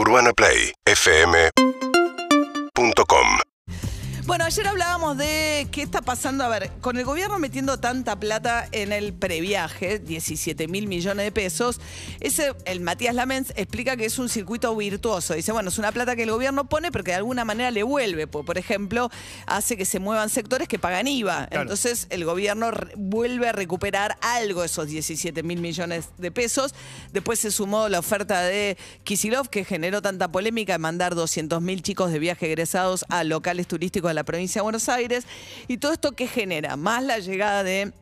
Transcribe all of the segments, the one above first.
UrbanaPlayFM.com Bueno, ayer hablábamos de qué está pasando, a ver, con el gobierno metiendo tanta plata en el previaje, 17 mil millones de pesos, ese, el Matías Lamens explica que es un circuito virtuoso. Dice, bueno, es una plata que el gobierno pone, pero que de alguna manera le vuelve. Por, ejemplo, hace que se muevan sectores que pagan IVA. Entonces, el gobierno vuelve a recuperar algo de esos 17 mil millones de pesos. Después se sumó la oferta de Kisilov, que generó tanta polémica de mandar 200 mil chicos de viaje egresados a locales turísticos de la provincia de Buenos Aires. Y todo esto que genera, más la llegada de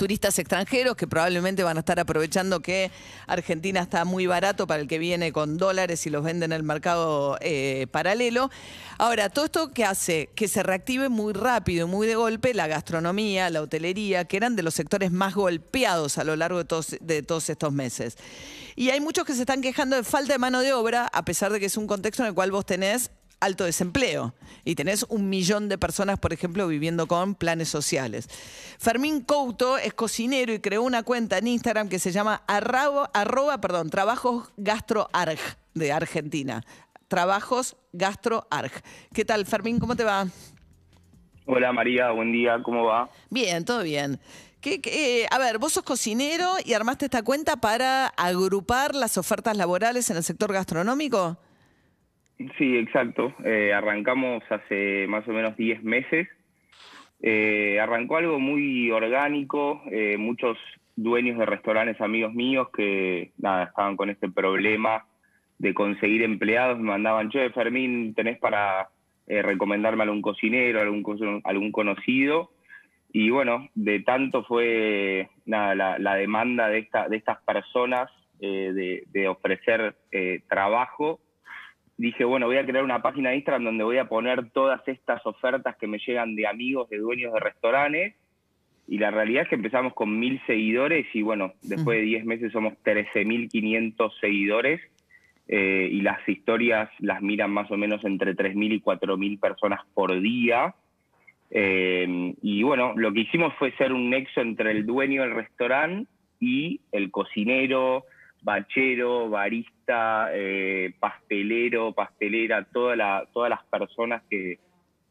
turistas extranjeros que probablemente van a estar aprovechando que Argentina está muy barato para el que viene con dólares y los vende en el mercado eh, paralelo. Ahora, todo esto que hace que se reactive muy rápido y muy de golpe la gastronomía, la hotelería, que eran de los sectores más golpeados a lo largo de todos estos meses. Y hay muchos que se están quejando de falta de mano de obra, a pesar de que es un contexto en el cual vos tenés alto desempleo y tenés un millón de personas, por ejemplo, viviendo con planes sociales. Fermín Couto es cocinero y creó una cuenta en Instagram que se llama arrabo- arroba, perdón, trabajos gastroarg de Argentina. Trabajos gastroarg. ¿Qué tal, Fermín? ¿Cómo te va? Hola María, buen día, ¿cómo va? Bien, todo bien. ¿Qué- qué- eh, a ver, vos sos cocinero y armaste esta cuenta para agrupar las ofertas laborales en el sector gastronómico. Sí, exacto. Eh, arrancamos hace más o menos 10 meses. Eh, arrancó algo muy orgánico, eh, muchos dueños de restaurantes amigos míos que nada, estaban con este problema de conseguir empleados, me mandaban, che, Fermín, ¿tenés para recomendarme algún cocinero, algún, algún conocido? Y bueno, de tanto fue nada, la, demanda de, esta, de estas personas de, ofrecer trabajo, dije, bueno, voy a crear una página de Instagram donde voy a poner todas estas ofertas que me llegan de amigos, de dueños de restaurantes. Y la realidad es que empezamos con mil seguidores y bueno, después de 10 meses somos 13.500 seguidores. eh, y las historias las miran más o menos entre 3.000 y 4.000 personas por día. Eh, y bueno, lo que hicimos fue ser un nexo entre el dueño del restaurante y el cocinero, bachero, barista, eh, pastelero, pastelera, toda la, todas las personas que,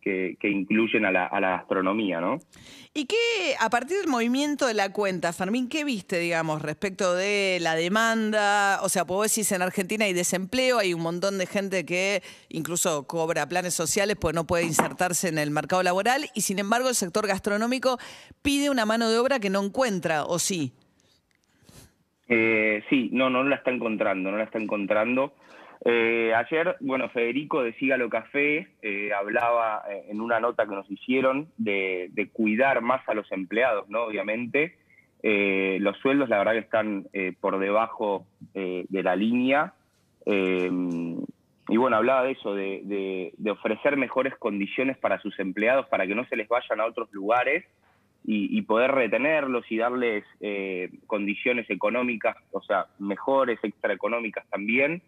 que, incluyen a la, a la gastronomía, ¿no? ¿Y qué, a partir del movimiento de la cuenta, Fermín, qué viste, digamos, respecto de la demanda? O sea, vos decís, en Argentina hay desempleo, hay un montón de gente que incluso cobra planes sociales pues no puede insertarse en el mercado laboral y sin embargo el sector gastronómico pide una mano de obra que no encuentra, ¿o sí? Eh, sí, no, no la está encontrando, no la está encontrando. Eh, ayer, bueno, Federico de Sígalo Café eh, hablaba eh, en una nota que nos hicieron de, de cuidar más a los empleados, ¿no? Obviamente. Eh, los sueldos, la verdad, que están por debajo de la línea. Y bueno, hablaba de eso, de, de- de ofrecer mejores condiciones para sus empleados, para que no se les vayan a otros lugares y, y poder retenerlos y darles eh, condiciones económicas, o sea, mejores, extraeconómicas también.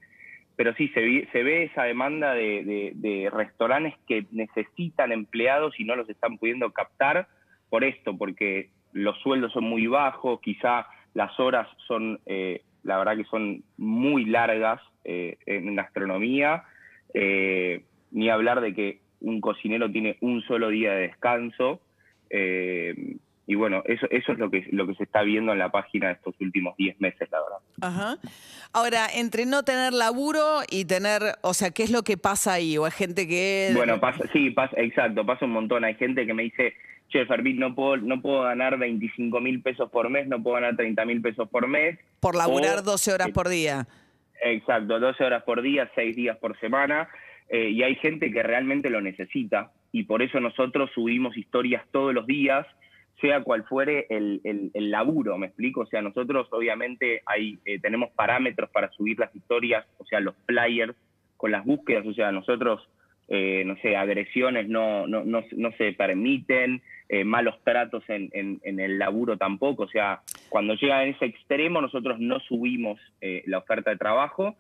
Pero sí, se, vi- se ve esa demanda de, de- restaurantes que necesitan empleados y no los están pudiendo captar por esto, porque los sueldos son muy bajos, quizá las horas son, eh, la verdad que son muy largas eh, en gastronomía, eh, ni hablar de que un cocinero tiene un solo día de descanso. Eh, y bueno, eso, eso es lo que, lo que se está viendo en la página estos últimos 10 meses, la verdad. Ajá. Ahora, entre no tener laburo y tener, o sea, ¿qué es lo que pasa ahí? ¿O hay gente que... Bueno, pasa, sí, pasa, exacto, pasa un montón. Hay gente que me dice, che, Fermín, no puedo, no puedo ganar 25 mil pesos por mes, no puedo ganar 30 mil pesos por mes. por laburar o- 12 horas por día. Exacto, 12 horas por día, 6 días por semana. eh, y hay gente que realmente lo necesita. Y por eso nosotros subimos historias todos los días, sea cual fuere el, el- laburo, ¿me explico? O sea, nosotros obviamente hay, eh, tenemos parámetros para subir las historias, o sea, los flyers con las búsquedas, o sea, nosotros, eh, no sé, agresiones no, no, no, no se permiten, eh, malos tratos en, en- en el laburo tampoco, o sea, cuando llega a ese extremo nosotros no subimos eh, la oferta de trabajo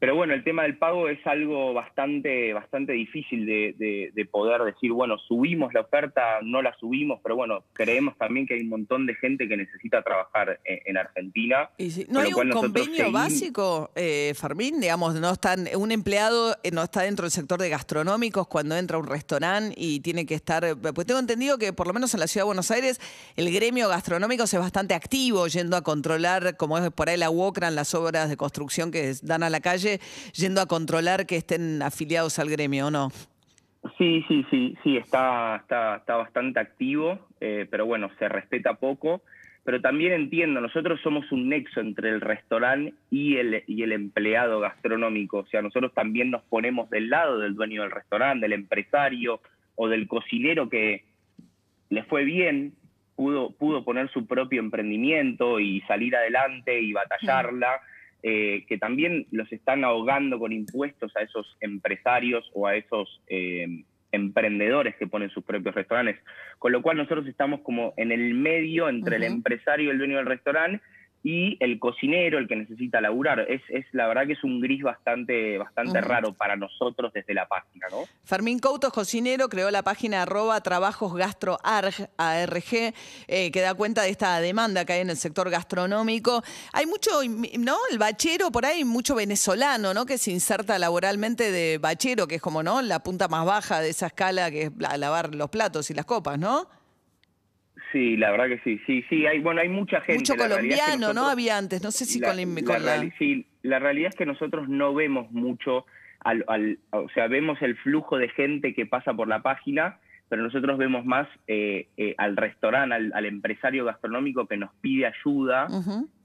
pero bueno, el tema del pago es algo bastante, bastante difícil de, de, poder decir, bueno, subimos la oferta, no la subimos, pero bueno, creemos también que hay un montón de gente que necesita trabajar en, Argentina. ¿No hay un convenio básico, eh, Fermín? Digamos, no están, un empleado eh, no está dentro del sector de gastronómicos cuando entra a un restaurante y tiene que estar, pues tengo entendido que por lo menos en la ciudad de Buenos Aires el gremio gastronómico es bastante activo yendo a controlar, como es por ahí la UOCRAN, las obras de construcción que dan a la calle yendo a controlar que estén afiliados al gremio, ¿o no? Sí, sí, sí, sí, está, está, está bastante activo, eh, pero bueno, se respeta poco. Pero también entiendo, nosotros somos un nexo entre el restaurante y el, y el empleado gastronómico. O sea, nosotros también nos ponemos del lado del dueño del restaurante, del empresario o del cocinero que le fue bien, pudo, pudo poner su propio emprendimiento y salir adelante y batallarla. Eh, que también los están ahogando con impuestos a esos empresarios o a esos eh, emprendedores que ponen sus propios restaurantes. Con lo cual nosotros estamos como en el medio entre el empresario y el dueño del restaurante y el cocinero, el que necesita laburar. Es, es la verdad que es un gris bastante, bastante raro para nosotros desde la página, ¿no? Fermín Coutos, cocinero, creó la página arroba trabajos gastro ARG, eh, que da cuenta de esta demanda que hay en el sector gastronómico. Hay mucho, ¿no? El bachero, por ahí mucho venezolano, ¿no? Que se inserta laboralmente de bachero, que es como, ¿no? La punta más baja de esa escala que es lavar los platos y las copas, ¿no? Sí, la verdad que sí, sí, sí, hay, bueno, hay mucha gente. Mucho colombiano, ¿no? Había antes, no sé si con, la... sí, la realidad es que nosotros no vemos mucho, al, al, o sea, vemos el flujo de gente que pasa por la página, pero nosotros vemos más eh, eh, al restaurante, al, empresario gastronómico que nos pide ayuda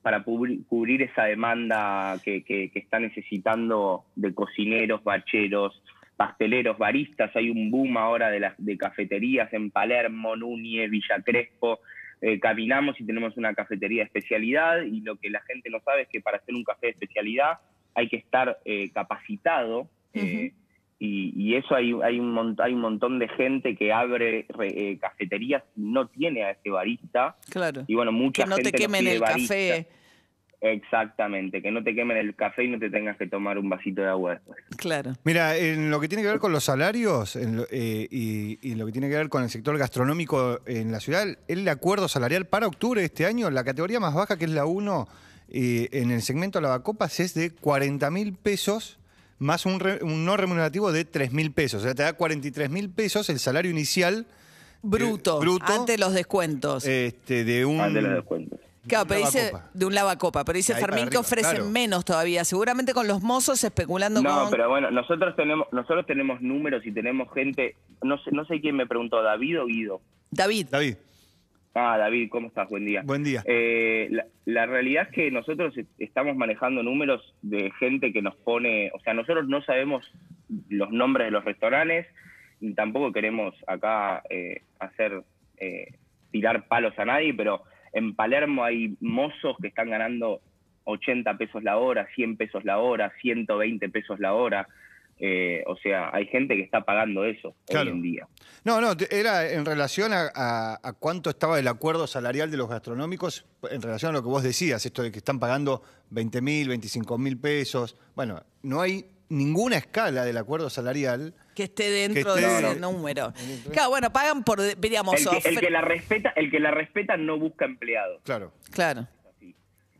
para cubrir, esa demanda que, que, que está necesitando de cocineros, bacheros, pasteleros, baristas, hay un boom ahora de, las, de cafeterías en Palermo, Núñez, Villa Crespo, eh, caminamos y tenemos una cafetería de especialidad y lo que la gente no sabe es que para hacer un café de especialidad hay que estar eh, capacitado eh, y, eso hay, hay, un hay un montón de gente que abre cafeterías y no tiene a ese barista. Claro. Y bueno, mucha que no te quemen el café Exactamente, que no te quemen el café y no te tengas que tomar un vasito de agua después. Claro. Mira, en lo que tiene que ver con los salarios eh, y, en lo que tiene que ver con el sector gastronómico en la ciudad, el acuerdo salarial para octubre de este año, la categoría más baja, que es la 1, eh, en el segmento lavacopas, es de 40 mil pesos más un, no remunerativo de 3 mil pesos. O sea, te da 43 mil pesos el salario inicial. Bruto, eh, bruto ante los descuentos. Este, de un, ante los descuentos Claro, pero dice de un lavacopa, pero dice Fermín que ofrecen menos todavía, seguramente con los mozos especulando no, con... No, pero bueno, nosotros tenemos nosotros tenemos números y tenemos gente, no sé, no sé quién me preguntó, David o Guido. David. David. Ah, David, ¿cómo estás? Buen día. Buen día. Eh, la, realidad es que nosotros estamos manejando números de gente que nos pone, o sea, nosotros no sabemos los nombres de los restaurantes, y tampoco queremos acá eh, hacer, eh, tirar palos a nadie, pero en Palermo hay mozos que están ganando 80 pesos la hora, 100 pesos la hora, 120 pesos la hora. Eh, o sea, hay gente que está pagando eso hoy en día. No, no, era en relación a, cuánto estaba el acuerdo salarial de los gastronómicos, en relación a lo que vos decías, esto de que están pagando 20 mil, 25 mil pesos. Bueno, no hay ninguna escala del acuerdo salarial que esté dentro de ese número. Claro, bueno, pagan por, digamos... El que, la respeta, el que la respeta no busca empleados. Claro. Claro.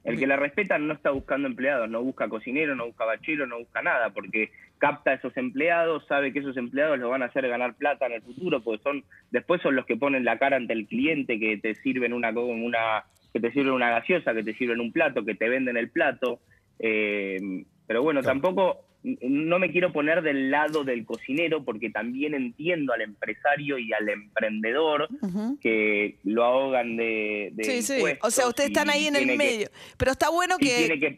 El que la respeta no está buscando empleados, no busca cocinero, no busca bachero, no busca nada, porque capta a esos empleados, sabe que esos empleados lo van a hacer ganar plata en el futuro, porque son después son los que ponen la cara ante el cliente, que te sirven una, una que te sirven una gaseosa, que te sirven un plato, que te venden el plato. Eh, pero bueno, tampoco no me quiero poner del lado del cocinero porque también entiendo al empresario y al emprendedor que lo ahogan de, sí, sí. O sea, ustedes están ahí en el medio. Pero está bueno que,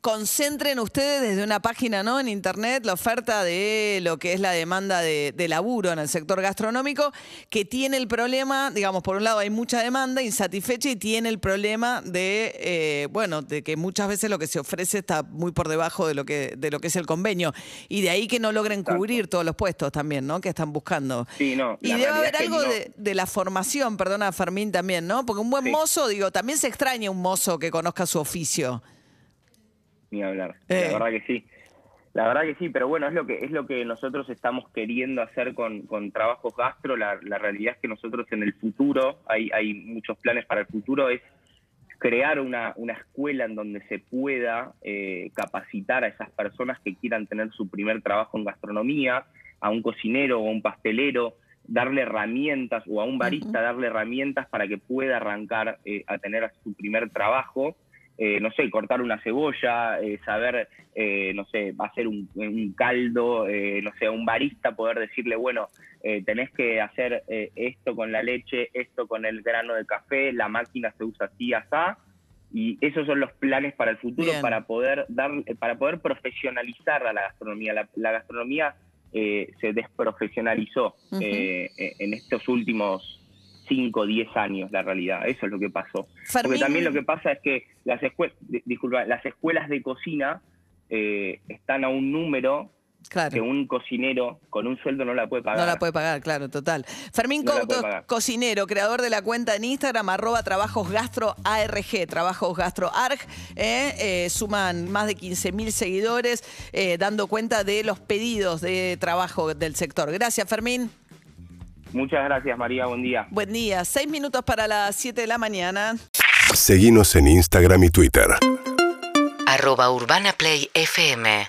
concentren ustedes desde una página no en internet la oferta de lo que es la demanda de, laburo en el sector gastronómico, que tiene el problema, digamos, por un lado hay mucha demanda insatisfecha y tiene el problema de, eh, bueno, de que muchas veces lo que se ofrece está muy por debajo de lo que, de lo que es el convenio y de ahí que no logren cubrir todos los puestos también, ¿no? Que están buscando. Sí, no. Y debe haber algo de, la formación, perdona, Fermín también, ¿no? Porque un buen mozo, digo, también se extraña un mozo que conozca su oficio. Ni hablar. La eh. verdad que sí. La verdad que sí, pero bueno, es lo que es lo que nosotros estamos queriendo hacer con, con trabajos gastro. La, la realidad es que nosotros en el futuro, hay, hay muchos planes para el futuro, es crear una, una escuela en donde se pueda eh, capacitar a esas personas que quieran tener su primer trabajo en gastronomía, a un cocinero o a un pastelero, darle herramientas, o a un barista darle herramientas para que pueda arrancar eh, a tener su primer trabajo eh, no sé, cortar una cebolla, eh, saber, eh, no sé, hacer un, un caldo, no sé, a un barista poder decirle, bueno, tenés que hacer esto con la leche, esto con el grano de café, la máquina se usa así, así. Y esos son los planes para el futuro, para poder dar, para poder profesionalizar a la gastronomía. La, gastronomía se desprofesionalizó en estos últimos 5 o 10 años la realidad. Eso es lo que pasó. Porque también lo que pasa es que las, escuelas, disculpa, las escuelas de cocina eh, están a un número que un cocinero con un sueldo no la puede pagar. No la puede pagar, claro, total. Fermín Couto, cocinero, creador de la cuenta en Instagram, arroba trabajos gastro ARG, trabajos gastro ARG, eh, eh, suman más de 15 mil seguidores, dando cuenta de los pedidos de trabajo del sector. Gracias, Fermín. Muchas gracias, María. Buen día. Buen día. Seis minutos para las siete de la mañana. Seguimos en Instagram y Twitter. Arroba Urbana Play FM.